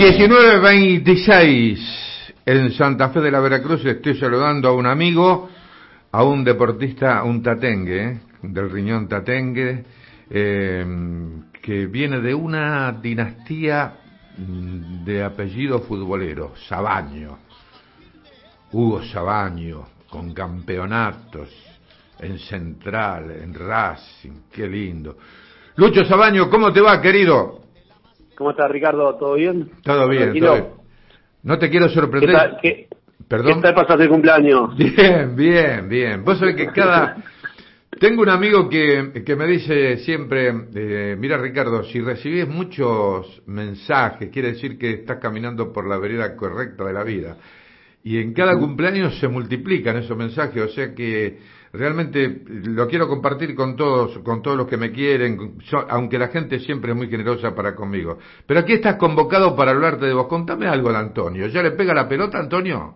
1926 en Santa Fe de la Veracruz estoy saludando a un amigo, a un deportista, un tatengue, ¿eh? del riñón tatengue, eh, que viene de una dinastía mm, de apellido futbolero, Sabaño, Hugo Sabaño, con campeonatos en Central, en Racing, qué lindo. Lucho Sabaño, ¿cómo te va, querido? ¿Cómo estás, Ricardo? ¿Todo bien? Todo bien, todo bien. No te quiero sorprender. ¿Qué tal, ¿Perdón? ¿Qué tal pasaste el cumpleaños? Bien, bien, bien. Vos sabés que cada... Tengo un amigo que, que me dice siempre, eh, mira Ricardo, si recibís muchos mensajes, quiere decir que estás caminando por la vereda correcta de la vida. Y en cada cumpleaños se multiplican esos mensajes, o sea que realmente lo quiero compartir con todos, con todos los que me quieren, aunque la gente siempre es muy generosa para conmigo. Pero aquí estás convocado para hablarte de vos. Contame algo de Antonio. ¿Ya le pega la pelota, Antonio?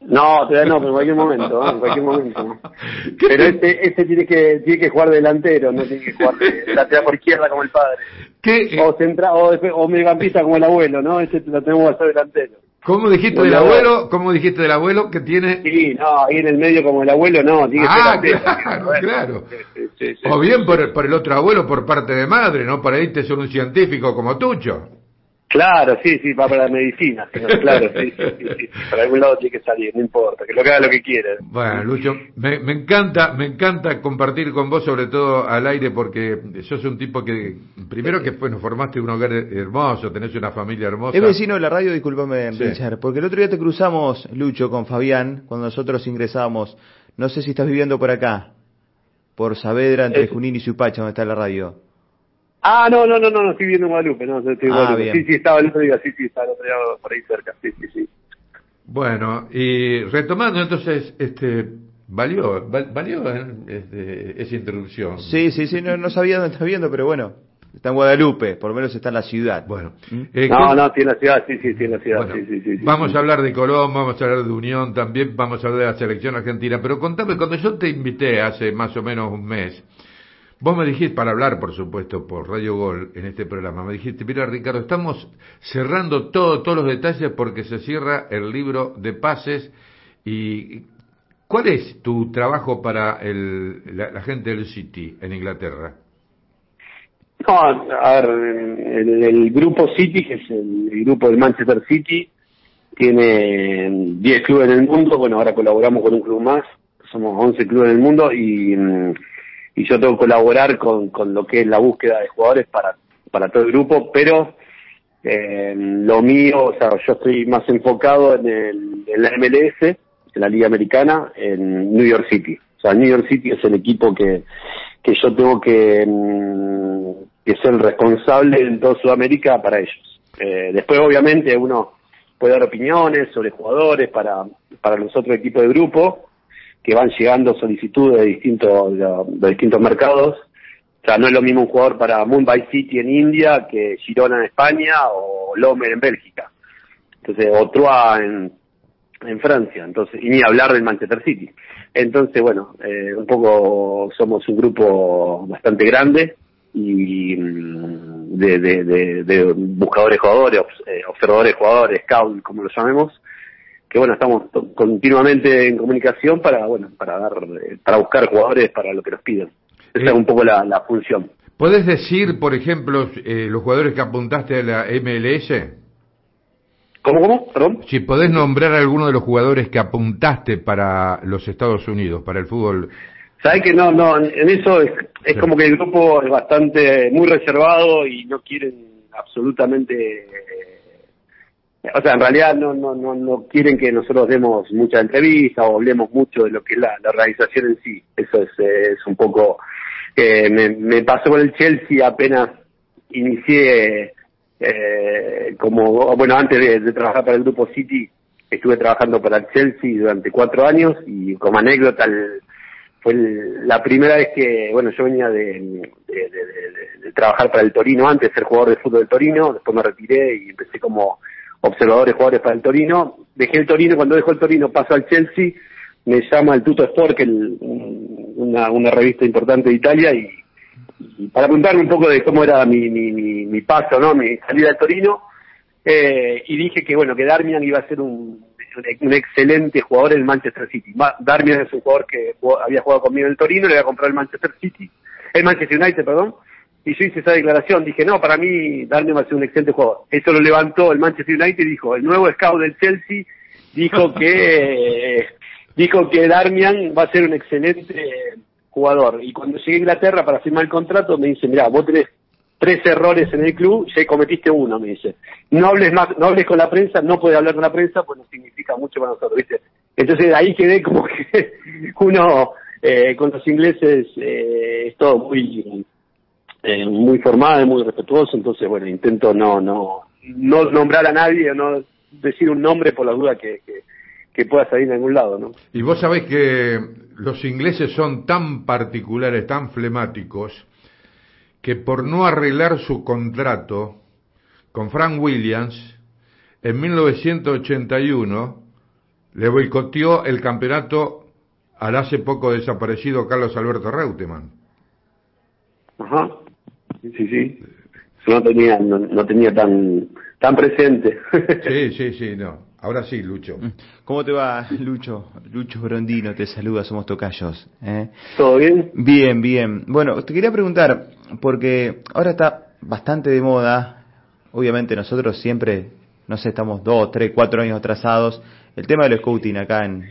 No, todavía no, pero en cualquier momento, en cualquier momento. Pero este, este tiene que, tiene que jugar delantero, no tiene que jugar de lateral por izquierda como el padre. ¿Qué? O, central, o, o mediocampista como el abuelo, ¿no? Este lo tenemos que hacer delantero. ¿Cómo dijiste del abuelo? ¿Cómo dijiste del abuelo que tiene? Sí, no, ahí en el medio como el abuelo no, tiene ah, claro, claro. o bien por, por el otro abuelo por parte de madre, ¿no? Para irte ser un científico como Tucho. Claro, sí, sí, va para la medicina, claro, sí, sí, sí, para algún lado tiene que salir, no importa, que lo haga lo que quiera. Bueno, Lucho, me, me, encanta, me encanta compartir con vos, sobre todo al aire, porque sos un tipo que, primero que bueno, formaste un hogar hermoso, tenés una familia hermosa. Es vecino de la radio, discúlpame, Richard, porque el otro día te cruzamos, Lucho, con Fabián, cuando nosotros ingresábamos, no sé si estás viviendo por acá, por Saavedra, entre Junín y Supacha, donde está la radio. Ah, no, no, no, no, no estoy viendo Guadalupe, no, estoy ah, Sí, sí, estaba el otro día, sí, sí, estaba el otro día por ahí cerca, sí, sí, sí. Bueno, y retomando entonces, este, valió, valió este, esa introducción. Sí, sí, sí, no, no sabía dónde está viendo, pero bueno, está en Guadalupe, por lo menos está en la ciudad. Bueno. ¿Mm? Eh, no, no, tiene la ciudad, sí, sí, tiene la ciudad, sí, sí, sí, Vamos a hablar de Colón, vamos a hablar de Unión también, vamos a hablar de la selección argentina, pero contame, cuando yo te invité hace más o menos un mes, Vos me dijiste, para hablar, por supuesto, por Radio Gol en este programa, me dijiste, mira Ricardo, estamos cerrando todo, todos los detalles porque se cierra el libro de pases y ¿cuál es tu trabajo para el, la, gente del City en Inglaterra? No, a ver, el, grupo City, que es el, grupo del Manchester City, tiene 10 clubes en el mundo, bueno, ahora colaboramos con un club más, somos 11 clubes en el mundo y mm, y yo tengo que colaborar con, con lo que es la búsqueda de jugadores para, para todo el grupo, pero eh, lo mío, o sea, yo estoy más enfocado en, el, en la MLS, en la Liga Americana, en New York City. O sea, New York City es el equipo que, que yo tengo que, mm, que ser responsable en toda Sudamérica para ellos. Eh, después, obviamente, uno puede dar opiniones sobre jugadores para, para los otros equipos de grupo, que van llegando solicitudes de distintos, de, distintos mercados. O sea, no es lo mismo un jugador para Mumbai City en India que Girona en España o Lomer en Bélgica. Entonces, o Troyes en, en Francia. Entonces, y ni hablar del Manchester City. Entonces, bueno, eh, un poco somos un grupo bastante grande y mm, de, de, de, buscadores jugadores, eh, observadores jugadores, scout, como lo llamemos, que bueno, estamos continuamente en comunicación para, bueno, para dar, para buscar jugadores para lo que nos piden. Esa es un poco la, la función. ¿Puedes decir, por ejemplo, eh, los jugadores que apuntaste a la MLS? ¿Cómo, cómo? Perdón. Si podés nombrar a alguno de los jugadores que apuntaste para los Estados Unidos, para el fútbol. Sabes que no, no, en eso es, es como que el grupo es bastante, muy reservado y no quieren absolutamente o sea, en realidad no, no, no, no quieren que nosotros demos mucha entrevista o hablemos mucho de lo que es la, organización en sí. Eso es, es un poco, eh, me, me pasó con el Chelsea apenas inicié, eh, como, bueno, antes de, trabajar para el Grupo City, estuve trabajando para el Chelsea durante cuatro años y como anécdota fue la primera vez que, bueno, yo venía de, de, de, trabajar para el Torino antes, ser jugador de fútbol del Torino, después me retiré y empecé como observadores, jugadores para el Torino. Dejé el Torino, cuando dejó el Torino paso al Chelsea, me llama el Tuto Sport, que es una, una revista importante de Italia, y, para preguntarme un poco de cómo era mi, mi, paso, ¿no? Mi salida del Torino. Eh, y dije que bueno, que Darmian iba a ser un, un excelente jugador en el Manchester City. Darmian es un jugador que había jugado conmigo en el Torino, le había comprado el Manchester City, el Manchester United, perdón, y yo hice esa declaración, dije, no, para mí Darmian va a ser un excelente jugador. Eso lo levantó el Manchester United y dijo, el nuevo scout del Chelsea dijo que dijo que Darmian va a ser un excelente jugador. Y cuando llegué a Inglaterra para firmar el contrato, me dice, mira, vos tenés tres errores en el club, ya cometiste uno, me dice. No hables más, no hables con la prensa, no puedes hablar con la prensa, pues no significa mucho para nosotros, ¿viste? Entonces ahí quedé como que uno eh, con los ingleses eh, es todo muy eh, muy formal, muy respetuoso, entonces bueno, intento no no no nombrar a nadie, no decir un nombre por la duda que, que, pueda salir de algún lado, ¿no? Y vos sabés que los ingleses son tan particulares, tan flemáticos, que por no arreglar su contrato con Frank Williams, en 1981 le boicoteó el campeonato al hace poco desaparecido Carlos Alberto Reutemann. Ajá, sí, sí. No tenía, no tenía tan tan presente. sí, sí, sí, no. Ahora sí, Lucho. Mm. ¿Cómo te va, Lucho? Lucho Brondino te saluda, somos tocayos. ¿eh? ¿Todo bien? Bien, bien. Bueno, te quería preguntar, porque ahora está bastante de moda, obviamente nosotros siempre, no sé, estamos dos, tres, cuatro años atrasados, el tema del scouting acá en,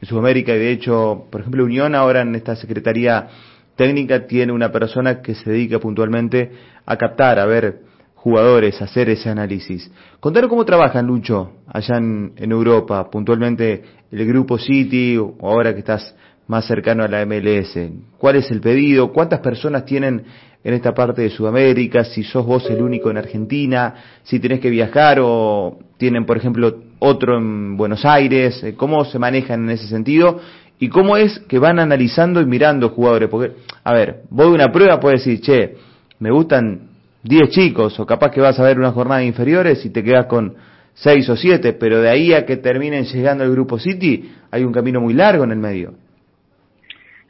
en Sudamérica, y de hecho, por ejemplo, Unión ahora en esta Secretaría Técnica tiene una persona que se dedica puntualmente a captar, a ver jugadores hacer ese análisis. Contanos cómo trabajan, Lucho, allá en, Europa, puntualmente el grupo City, o ahora que estás más cercano a la MLS. ¿Cuál es el pedido? ¿Cuántas personas tienen en esta parte de Sudamérica? Si sos vos el único en Argentina, si tenés que viajar o tienen, por ejemplo, otro en Buenos Aires. ¿Cómo se manejan en ese sentido? ¿Y cómo es que van analizando y mirando jugadores? Porque, a ver, voy a una prueba, puedes decir, che, me gustan 10 chicos, o capaz que vas a ver una jornada de inferiores y te quedas con 6 o 7, pero de ahí a que terminen llegando al grupo City, hay un camino muy largo en el medio.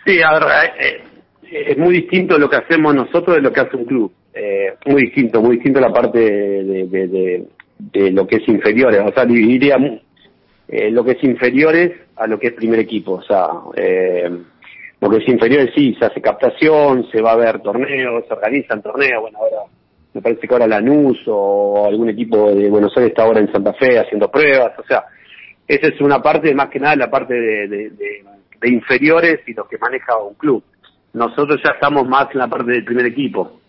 Sí, a ver, eh, eh, es muy distinto lo que hacemos nosotros de lo que hace un club. Eh, muy distinto, muy distinto la parte de, de, lo que es inferiores. O sea, dividiría eh, lo que es inferiores a lo que es primer equipo. O sea, eh, lo que es inferiores sí, se hace captación, se va a ver torneos, se organizan torneos. Bueno, ahora me parece que ahora Lanús o algún equipo de Buenos Aires está ahora en Santa Fe haciendo pruebas, o sea, esa es una parte, más que nada la parte de, inferiores y lo que maneja un club. Nosotros ya estamos más en la parte del primer equipo,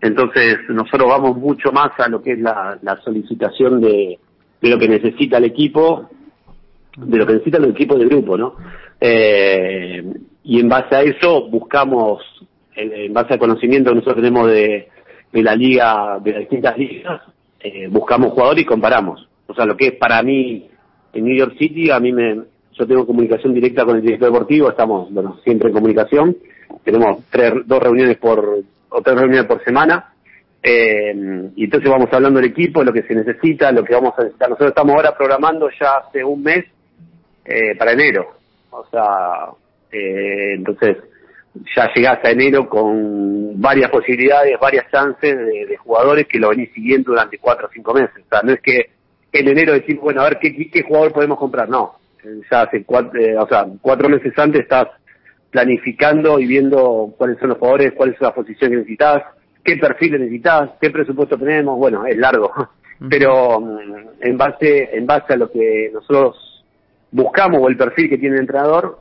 entonces nosotros vamos mucho más a lo que es la, solicitación de, lo que necesita el equipo, de lo que necesita el equipo del grupo, ¿no? Eh, y en base a eso buscamos, en base al conocimiento que nosotros tenemos de, de la liga, de las distintas ligas, eh, buscamos jugadores y comparamos. O sea, lo que es para mí en New York City, a mí me, yo tengo comunicación directa con el director deportivo, estamos, bueno, siempre en comunicación, tenemos tres, dos reuniones por, o tres reuniones por semana, eh, y entonces vamos hablando del equipo, lo que se necesita, lo que vamos a necesitar. Nosotros estamos ahora programando ya hace un mes eh, para enero, o sea, eh, entonces ya llegás a enero con varias posibilidades, varias chances de, jugadores que lo venís siguiendo durante cuatro o cinco meses. O sea, no es que en enero decimos, bueno, a ver qué, qué jugador podemos comprar. No, ya hace cuatro, eh, o sea, cuatro meses antes estás planificando y viendo cuáles son los jugadores, cuáles son las posiciones que necesitas, qué perfil necesitas, qué presupuesto tenemos. Bueno, es largo, pero mm, en base, en base a lo que nosotros buscamos o el perfil que tiene el entrenador,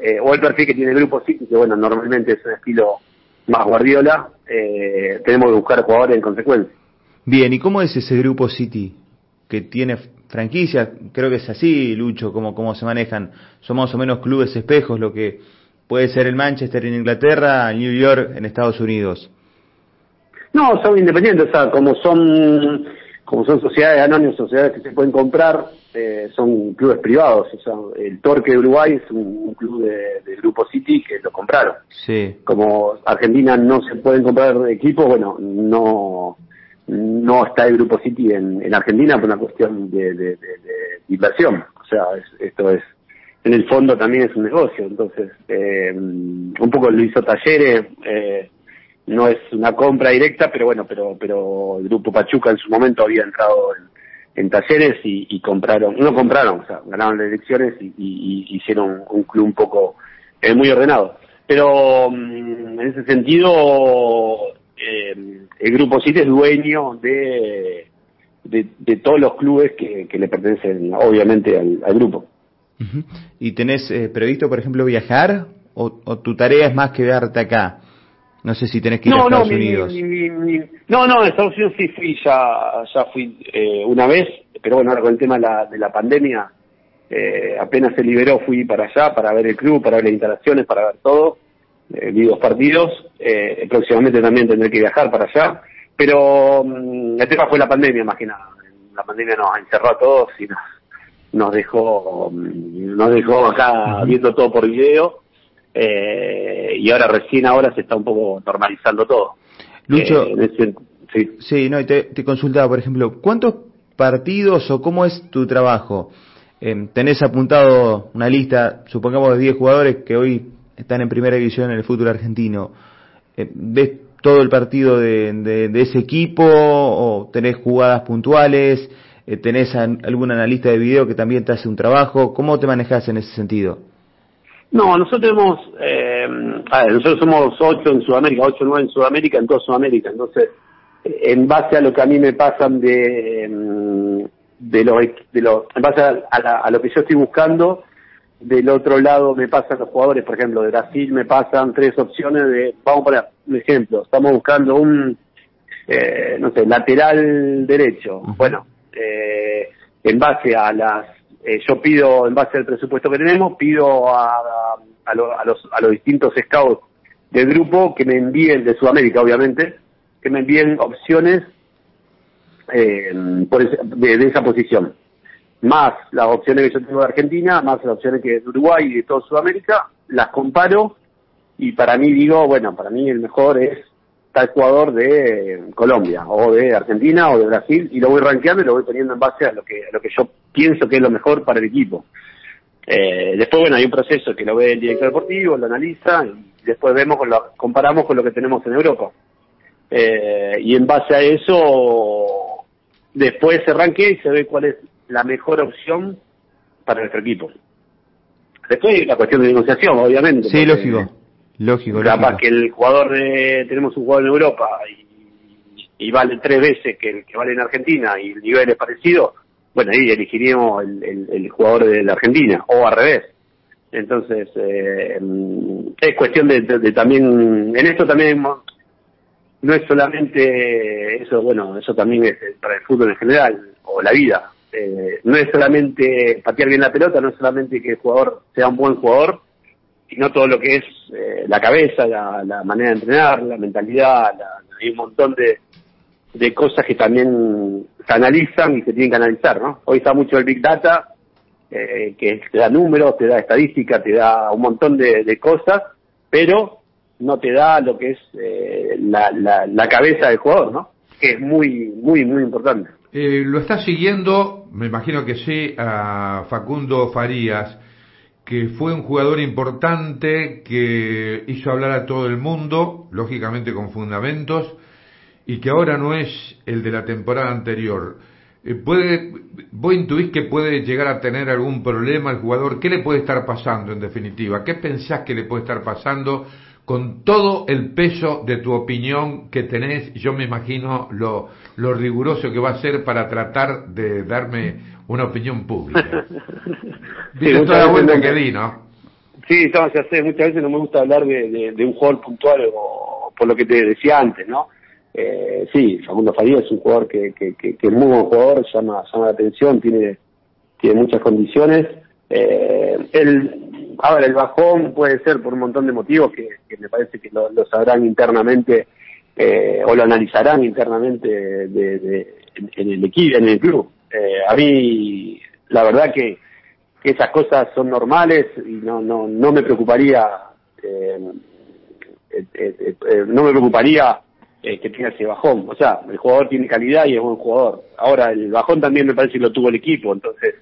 eh, o el perfil que tiene el grupo City, que bueno, normalmente es un estilo más Guardiola, eh, tenemos que buscar jugadores en consecuencia. Bien, ¿y cómo es ese grupo City? Que tiene franquicias, creo que es así, Lucho, como, cómo se manejan. Son más o menos clubes espejos, lo que puede ser el Manchester en Inglaterra, el New York en Estados Unidos. No, son independientes, o sea, como son como son sociedades anónimas, sociedades que se pueden comprar, eh, son clubes privados. O sea, el Torque de Uruguay es un, club de, Grupo City que lo compraron. Sí. Como Argentina no se pueden comprar equipos, bueno, no no está el Grupo City en, Argentina por una cuestión de, inversión. O sea, esto es, en el fondo también es un negocio. Entonces, eh, un poco lo hizo Talleres. Eh, no es una compra directa, pero bueno, pero pero el grupo Pachuca en su momento había entrado en talleres y, compraron, no compraron, o sea, ganaron las elecciones y, hicieron un club un poco eh, muy ordenado. Pero mm, en ese sentido, eh, el Grupo City es dueño de, de, todos los clubes que, le pertenecen, obviamente, al, grupo. ¿Y tenés eh, previsto, por ejemplo, viajar o, o tu tarea es más quedarte acá? No sé si tenés que ir a Estados Unidos. no, no, en Estados Unidos sí fui, ya, ya fui eh, una vez, pero bueno, ahora con el tema de la, de la pandemia, eh, apenas se liberó fui para allá para ver el club, para ver las instalaciones, para ver todo. Eh, vi dos partidos, eh, próximamente también tendré que viajar para allá, pero mm, el tema fue la pandemia más que nada. La pandemia nos encerró a todos y nos, nos dejó, mm, nos dejó acá viendo todo por video eh, y ahora recién ahora se está un poco normalizando todo. Lucho, eh, sí. sí, no, y te, te, consultaba, por ejemplo, ¿cuántos partidos o cómo es tu trabajo? Eh, tenés apuntado una lista, supongamos, de 10 jugadores que hoy están en primera división en el fútbol argentino. Eh, ¿Ves todo el partido de, de, ese equipo o tenés jugadas puntuales? Eh, ¿Tenés algún analista de video que también te hace un trabajo? ¿Cómo te manejas en ese sentido? No, nosotros tenemos, eh, a ver, nosotros somos ocho en Sudamérica, ocho o nueve en Sudamérica, en toda Sudamérica, entonces, en base a lo que a mí me pasan de, em, de los, de los en base a, lo que yo estoy buscando, del otro lado me pasan los jugadores, por ejemplo, de Brasil me pasan tres opciones de, vamos a poner un ejemplo, estamos buscando un, eh, no sé, lateral derecho, bueno, eh, en base a las eh, yo pido, en base al presupuesto que tenemos, pido a, a, los, a los distintos scouts del grupo que me envíen, de Sudamérica obviamente, que me envíen opciones eh, por de, esa posición. Más las opciones que yo tengo de Argentina, más las opciones que de Uruguay y de toda Sudamérica, las comparo y para mí digo, bueno, para mí el mejor es tal jugador de Colombia o de Argentina o de Brasil y lo voy rankeando y lo voy poniendo en base a lo que a lo que yo pienso que es lo mejor para el equipo. Eh, después, bueno, hay un proceso que lo ve el director deportivo, lo analiza y después vemos, con lo, comparamos con lo que tenemos en Europa. Eh, y en base a eso, después se ranquea y se ve cuál es la mejor opción para nuestro equipo. Después la cuestión de negociación, obviamente. Sí, lógico. Lógico, Capaz que el jugador de, tenemos un jugador en Europa y, vale tres veces que el que vale en Argentina y el nivel es parecido, bueno, ahí elegiríamos el, el, jugador de la Argentina, o al revés. Entonces, eh, es cuestión de, también, en esto también no es solamente eso, bueno, eso también es para el fútbol en general, o la vida. Eh, no es solamente patear bien la pelota, no es solamente que el jugador sea un buen jugador, sino todo lo que es eh, la cabeza, la, manera de entrenar, la mentalidad, hay un montón de, de cosas que también se analizan y se tienen que analizar, ¿no? Hoy está mucho el Big Data, eh, que te da números, te da estadística, te da un montón de, cosas, pero no te da lo que es eh, la, la, cabeza del jugador, ¿no? Que es muy, muy, muy importante. Eh, ¿Lo está siguiendo, me imagino que sí, a Facundo Farías, que fue un jugador importante, que hizo hablar a todo el mundo, lógicamente con fundamentos, y que ahora no es el de la temporada anterior. Eh, ¿Puede, ¿Vos intuís que puede llegar a tener algún problema el jugador? ¿Qué le puede estar pasando en definitiva? ¿Qué pensás que le puede estar pasando con todo el peso de tu opinión que tenés? Yo me imagino lo, lo riguroso que va a ser para tratar de darme una opinión pública. Viste toda la vuelta que di, ¿no? Sí, ya sé, muchas veces no me gusta hablar de, de un jugador puntual o por lo que te decía antes, ¿no? Eh, sí, Facundo Farías es un jugador que, que, que, es muy buen jugador, llama, llama la atención, tiene, tiene muchas condiciones. Eh, el, ahora, el bajón puede ser por un montón de motivos que, me parece que lo, sabrán internamente eh, o lo analizarán internamente de, en, el equipo, en el club. Eh, a mí, la verdad que, que esas cosas son normales y no, no, no me preocuparía, eh, eh, no me preocuparía eh, que tenga ese bajón. O sea, el jugador tiene calidad y es buen jugador. Ahora, el bajón también me parece que lo tuvo el equipo, entonces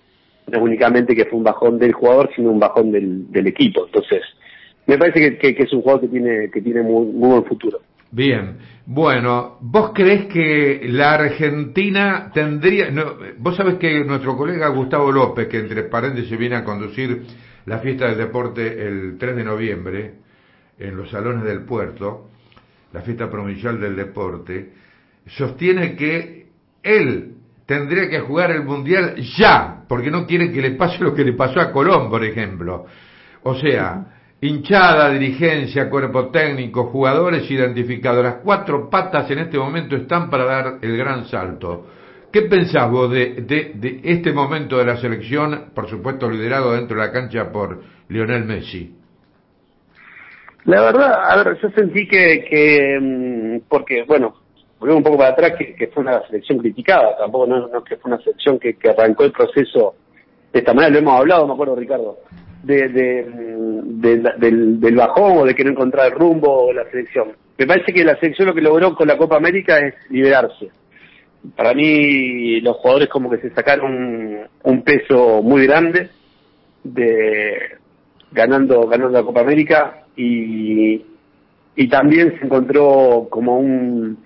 no es únicamente que fue un bajón del jugador, sino un bajón del, del equipo. Entonces, me parece que, que, es un jugador que tiene, que tiene muy, muy buen futuro. Bien, bueno, ¿vos crees que la Argentina tendría... No, vos sabés que nuestro colega Gustavo López, que entre paréntesis viene a conducir la fiesta del deporte el 3 de noviembre en los salones del puerto, la fiesta provincial del deporte, sostiene que él tendría que jugar el mundial ya, porque no quiere que le pase lo que le pasó a Colón, por ejemplo. O sea, hinchada, dirigencia, cuerpo técnico, jugadores identificados, las cuatro patas en este momento están para dar el gran salto. ¿Qué pensás vos de, de, este momento de la selección, por supuesto liderado dentro de la cancha por Lionel Messi? La verdad, a ver, yo sentí que, que mm, porque, bueno, volvemos un poco para atrás, que, fue una selección criticada, tampoco no, no que fue una selección que, que arrancó el proceso de esta manera, lo hemos hablado, me acuerdo, Ricardo, de, de, del, del, bajón o de que no encontrar el rumbo de la selección. Me parece que la selección lo que logró con la Copa América es liberarse. Para mí los jugadores como que se sacaron un, peso muy grande de ganando ganando la Copa América y y también se encontró como un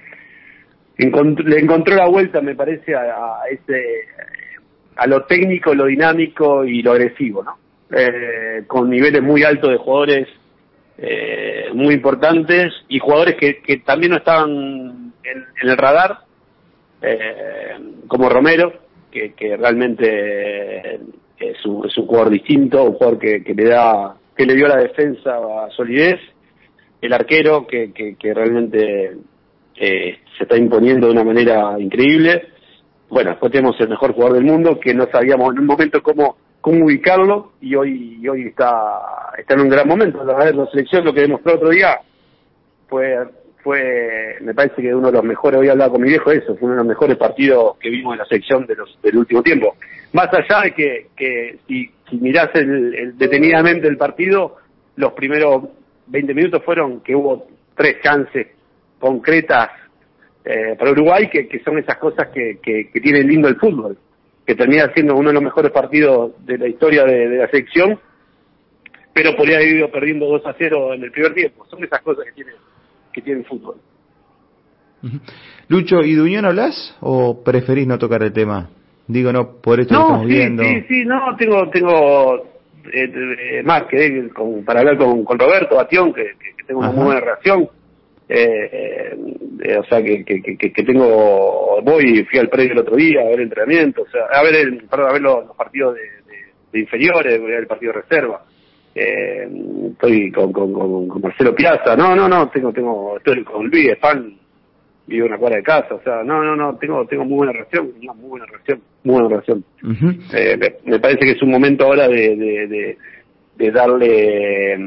le encontró la vuelta me parece a, a ese a lo técnico, lo dinámico y lo agresivo, ¿no? Eh, con niveles muy altos de jugadores eh, muy importantes y jugadores que, que también no estaban en, el radar, eh, como Romero, que, que realmente es un, es un jugador distinto, un jugador que, le da que le dio a la defensa solidez, el arquero que, que, que realmente eh, se está imponiendo de una manera increíble. Bueno, después tenemos el mejor jugador del mundo que no sabíamos en un momento cómo cómo ubicarlo y hoy y hoy está está en un gran momento. La, la selección lo que demostró otro día fue fue me parece que uno de los mejores, hoy hablaba con mi viejo eso, fue uno de los mejores partidos que vimos en la selección de los del último tiempo. Más allá de que, que si, si mirás el, detenidamente el partido, los primeros 20 minutos fueron que hubo tres chances concretas eh, para Uruguay, que, que son esas cosas que, que, que lindo el fútbol que termina siendo uno de los mejores partidos de la historia de, la selección, pero podría haber ido perdiendo 2 a 0 en el primer tiempo. Son esas cosas que tiene, que tiene el fútbol. Lucho, ¿y de Unión hablas o preferís no tocar el tema? Digo, no, por esto no, estamos viendo. Sí, sí, no, tengo, tengo eh, eh, más que con, para hablar con, con Roberto Batión, que, que tengo una muy buena relación eh, eh, o sea que, que, que, que, tengo voy fui al predio el otro día a ver entrenamiento o sea a ver el, perdón, a ver los, partidos de, de, inferiores voy a ver el partido de reserva. Eh, estoy con, con, con, Marcelo Piazza. No no no tengo tengo estoy con Luis fan vivo una cuadra de casa o sea no no no tengo tengo muy buena relación muy buena relación muy buena relación. Eh, me, parece que es un momento ahora de, de, de, de darle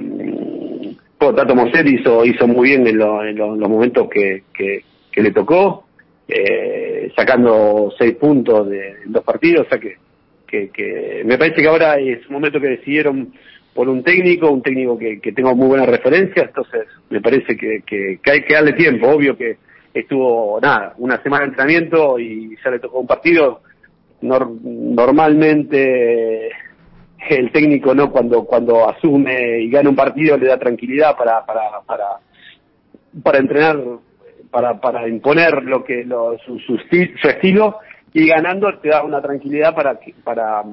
Tato Moset hizo, hizo muy bien en, los momentos que, que, le tocó, eh, sacando seis puntos de, dos partidos, o sea que, que, que, me parece que ahora es un momento que decidieron por un técnico, un técnico que, que tengo muy buena referencia, entonces me parece que, que, hay que darle tiempo, obvio que estuvo, nada, una semana de entrenamiento y ya le tocó un partido, normalmente el técnico no cuando cuando asume y gana un partido le da tranquilidad para para para para entrenar para para imponer lo que lo, su, su, estilo y ganando te da una tranquilidad para para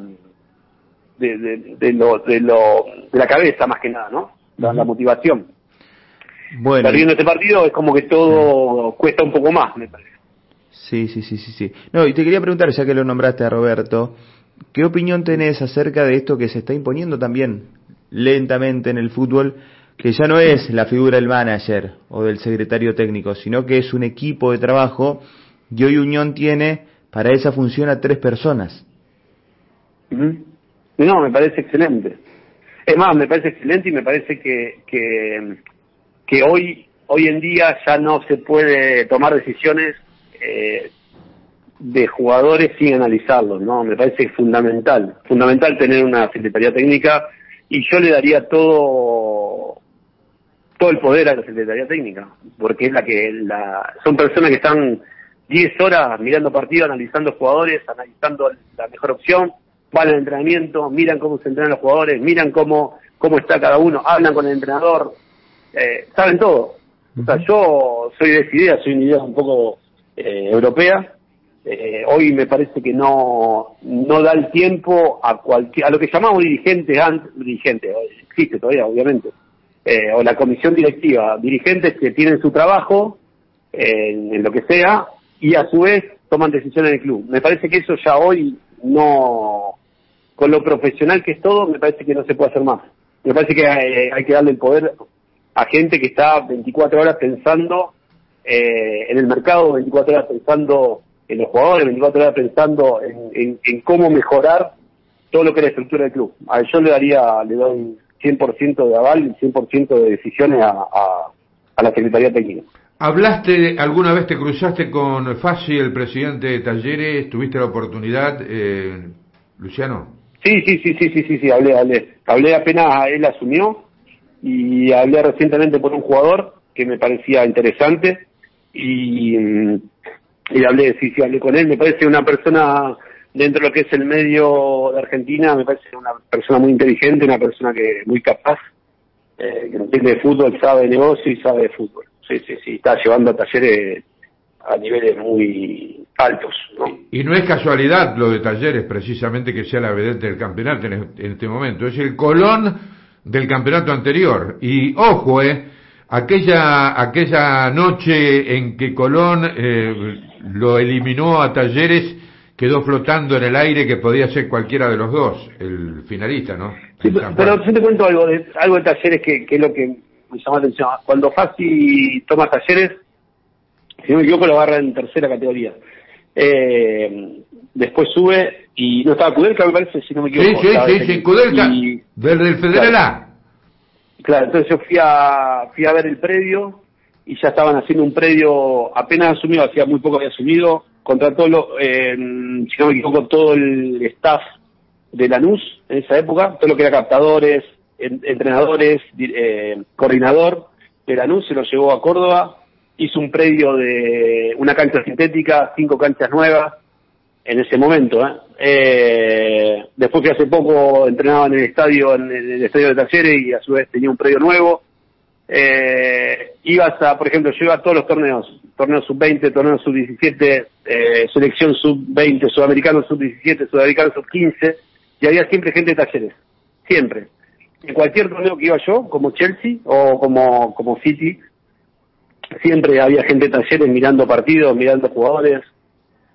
de, de, de lo de lo de la cabeza más que nada no la, motivación. Bueno perdiendo este partido es como que todo cuesta un poco más me parece. Sí sí sí sí sí. No y te quería preguntar ya que lo nombraste a Roberto ¿Qué opinión tenés acerca de esto que se está imponiendo también lentamente en el fútbol, que ya no es la figura del manager o del secretario técnico, sino que es un equipo de trabajo y hoy Unión tiene para esa función a tres personas? No, me parece excelente. Es más, me parece excelente y me parece que, que, que hoy, hoy en día ya no se puede tomar decisiones eh, de jugadores sin analizarlos, ¿no? Me parece fundamental, fundamental tener una secretaría técnica y yo le daría todo todo el poder a la secretaría técnica, porque es la que la son personas que están 10 horas mirando partidos, analizando jugadores, analizando la mejor opción, van al entrenamiento, miran cómo se entrenan los jugadores, miran cómo cómo está cada uno, hablan con el entrenador, eh, saben todo. O sea, yo soy de esa idea, soy una idea un poco eh, europea. Eh, hoy me parece que no no da el tiempo a cualquier a lo que llamamos dirigentes dirigentes existe todavía obviamente eh, o la comisión directiva dirigentes que tienen su trabajo en, lo que sea y a su vez toman decisiones en el club. Me parece que eso ya hoy no con lo profesional que es todo me parece que no se puede hacer más. Me parece que hay que darle el poder a gente que está 24 horas pensando eh, en el mercado, 24 horas pensando en los jugadores, 24 horas pensando en, cómo mejorar todo lo que es la estructura del club. A yo le daría, le doy 100% de aval y 100% de decisiones a, a, la Secretaría Técnica. ¿Hablaste, alguna vez te cruzaste con Fassi, el presidente de Talleres? ¿Tuviste la oportunidad, eh, Luciano? Sí, sí, sí, sí, sí, sí, sí, hablé, hablé. Hablé apenas él asumió y hablé recientemente por un jugador que me parecía interesante y, y hablé, sí, sí, hablé con él, me parece una persona dentro de lo que es el medio de Argentina, me parece una persona muy inteligente, una persona que muy capaz, eh, que entiende de fútbol, sabe de negocio y sabe de fútbol. Sí, sí, sí, está llevando a talleres a niveles muy altos. ¿no? Y no es casualidad lo de talleres, precisamente que sea la vedette del campeonato en este momento, es el Colón del campeonato anterior. Y ojo, eh, aquella, aquella noche en que Colón eh, lo eliminó a Talleres, quedó flotando en el aire que podía ser cualquiera de los dos, el finalista, ¿no? pero yo te cuento algo de, algo de Talleres que, que es lo que me llama la atención. Cuando Fassi toma Talleres, si no me equivoco, lo agarra en tercera categoría. Eh, después sube y no estaba Kudelka, me parece, si no me equivoco. Sí, sí, sí, sí, Kudelka, del, del Federal. A. Claro, entonces yo fui a, fui a ver el predio y ya estaban haciendo un predio apenas asumido, hacía muy poco había asumido, contrató, lo, eh, si no me equivoco, todo el staff de Lanús en esa época, todo lo que era captadores, entrenadores, eh, coordinador de Lanús, se lo llevó a Córdoba, hizo un predio de una cancha sintética, cinco canchas nuevas, en ese momento. ¿eh? Eh, después que hace poco entrenaba en el estadio, en el estadio de Talleres y a su vez tenía un predio nuevo. Eh, ibas a, por ejemplo, yo iba a todos los torneos, torneos sub-20, torneos sub-17, eh, selección sub-20, sudamericano sub-17, sudamericano sub-15, y había siempre gente de Talleres, siempre. En cualquier torneo que iba yo, como Chelsea o como, como City, siempre había gente de Talleres mirando partidos, mirando jugadores,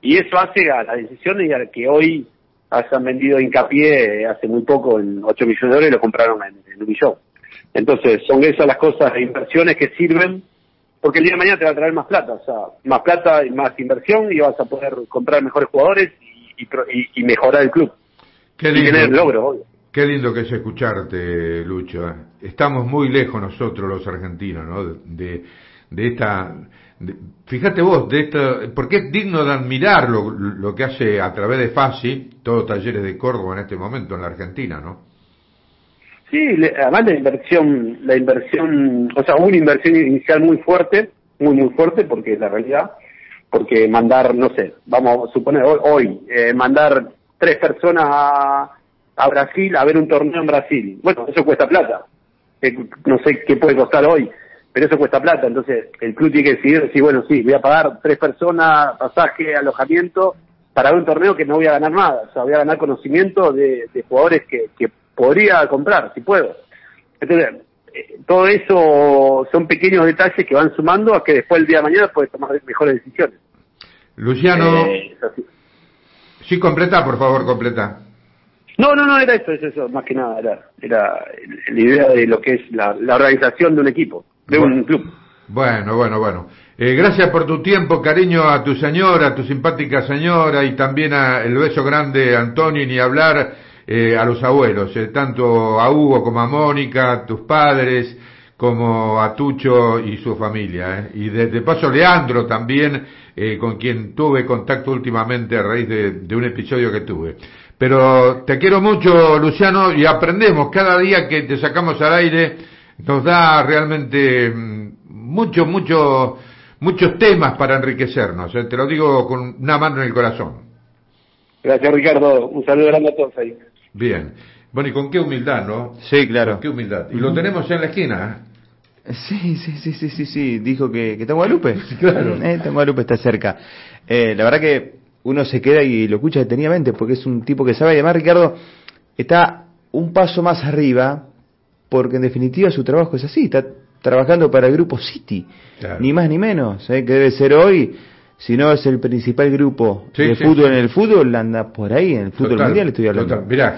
y eso hace a las decisiones y a que hoy hayan vendido hincapié hace muy poco en 8 millones de dólares y lo compraron en, un millón. Entonces, son esas las cosas de inversiones que sirven, porque el día de mañana te va a traer más plata, o sea, más plata y más inversión y vas a poder comprar mejores jugadores y, mejorar el club. Qué lindo, y tener logros, Qué lindo que es escucharte, Lucho. ¿eh? Estamos muy lejos nosotros, los argentinos, ¿no? de, de esta fíjate vos, de esto, porque es digno de admirar lo, lo que hace a través de FASI, todos talleres de Córdoba en este momento en la Argentina, ¿no? Sí, además la inversión, la inversión, o sea, una inversión inicial muy fuerte, muy, muy fuerte, porque es la realidad, porque mandar, no sé, vamos a suponer hoy, eh, mandar tres personas a, Brasil a ver un torneo en Brasil, bueno, eso cuesta plata, no sé qué puede costar hoy, pero eso cuesta plata, entonces el club tiene que decidir, decir, bueno, sí, voy a pagar tres personas, pasaje, alojamiento, para un torneo que no voy a ganar nada, o sea, voy a ganar conocimiento de, jugadores que, que podría comprar, si puedo. Entonces, eh, todo eso son pequeños detalles que van sumando a que después el día de mañana puedes tomar mejores decisiones. Luciano, eh, sí, completa, por favor, completa. No, no, no, era eso, es eso, más que nada, era, era la idea de lo que es la organización de un equipo de un club. Bueno, bueno, bueno. Eh, gracias por tu tiempo, cariño a tu señora, a tu simpática señora y también a el beso grande Antonio, ni hablar eh, a los abuelos, eh, tanto a Hugo como a Mónica, a tus padres, como a Tucho y su familia. Y de, paso Leandro también, con quien tuve contacto últimamente a raíz de, de un episodio que tuve. Pero te quiero mucho, Luciano, y aprendemos cada día que te sacamos al aire nos da realmente mm, mucho, mucho, muchos temas para enriquecernos. ¿eh? Te lo digo con una mano en el corazón. Gracias, Ricardo. Un saludo grande a todos ahí. Bien. Bueno, y con qué humildad, ¿no? Sí, claro. Con qué humildad. Y lo tenemos en la esquina. ¿eh? Sí, sí, sí, sí, sí, sí. Dijo que, que está en Guadalupe. Claro. Eh, está en Guadalupe, está cerca. Eh, la verdad que uno se queda y lo escucha detenidamente porque es un tipo que sabe. Y además, Ricardo está un paso más arriba porque en definitiva su trabajo es así. Está trabajando para el grupo City. Claro. Ni más ni menos. eh, que debe ser hoy. Si no es el principal grupo Sí, de sí, fútbol sí. en el fútbol, anda por ahí, en el fútbol Total, mundial estoy hablando. total. Mirá,